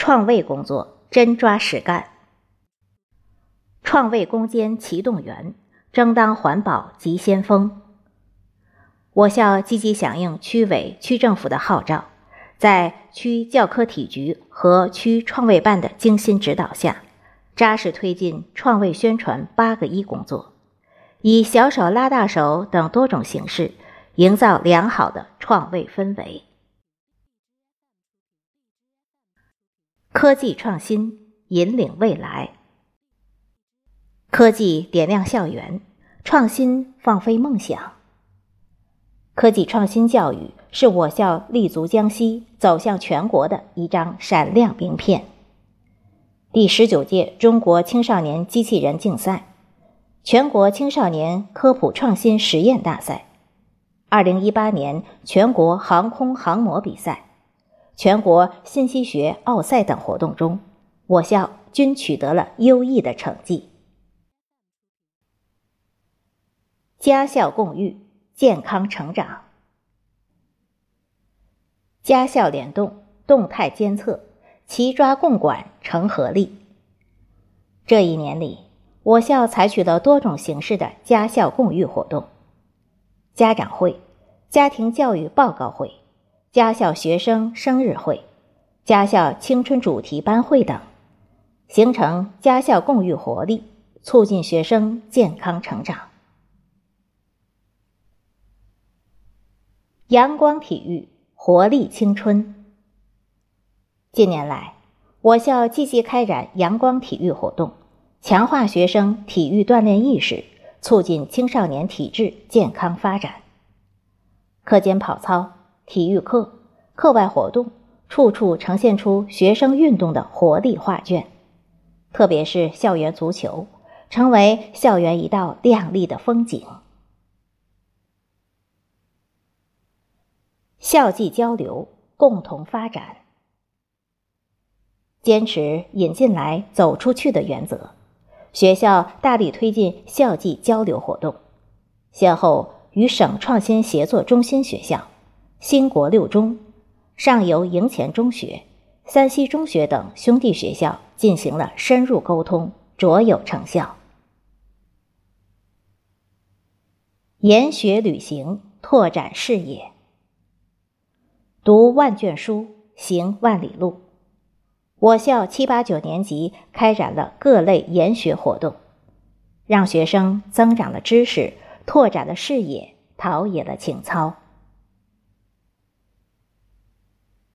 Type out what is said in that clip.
创卫工作真抓实干。创卫攻坚齐动员，争当环保急先锋。我校积极响应区委区政府的号召，在区教科体局和区创卫办的精心指导下，扎实推进创卫宣传“八个一”工作，以小手拉大手等多种形式，营造良好的创卫氛围。科技创新引领未来，科技点亮校园，创新放飞梦想。科技创新教育是我校立足江西、走向全国的一张闪亮名片。第十九届中国青少年机器人竞赛、全国青少年科普创新实验大赛、二零一八年全国航空航模比赛。全国信息学奥赛等活动中，我校均取得了优异的成绩。家校共育，健康成长；家校联动，动态监测，齐抓共管成合力。这一年里，我校采取了多种形式的家校共育活动：家长会、家庭教育报告会。家校学生生日会、家校青春主题班会等，形成家校共育活力，促进学生健康成长。阳光体育，活力青春。近年来，我校积极开展阳光体育活动，强化学生体育锻炼意识，促进青少年体质健康发展。课间跑操。体育课、课外活动，处处呈现出学生运动的活力画卷。特别是校园足球，成为校园一道亮丽的风景。校际交流，共同发展。坚持引进来、走出去的原则，学校大力推进校际交流活动，先后与省创新协作中心学校。兴国六中、上游营前中学、三溪中学等兄弟学校进行了深入沟通，卓有成效。研学旅行，拓展视野。读万卷书，行万里路。我校七八九年级开展了各类研学活动，让学生增长了知识，拓展了视野，陶冶了情操。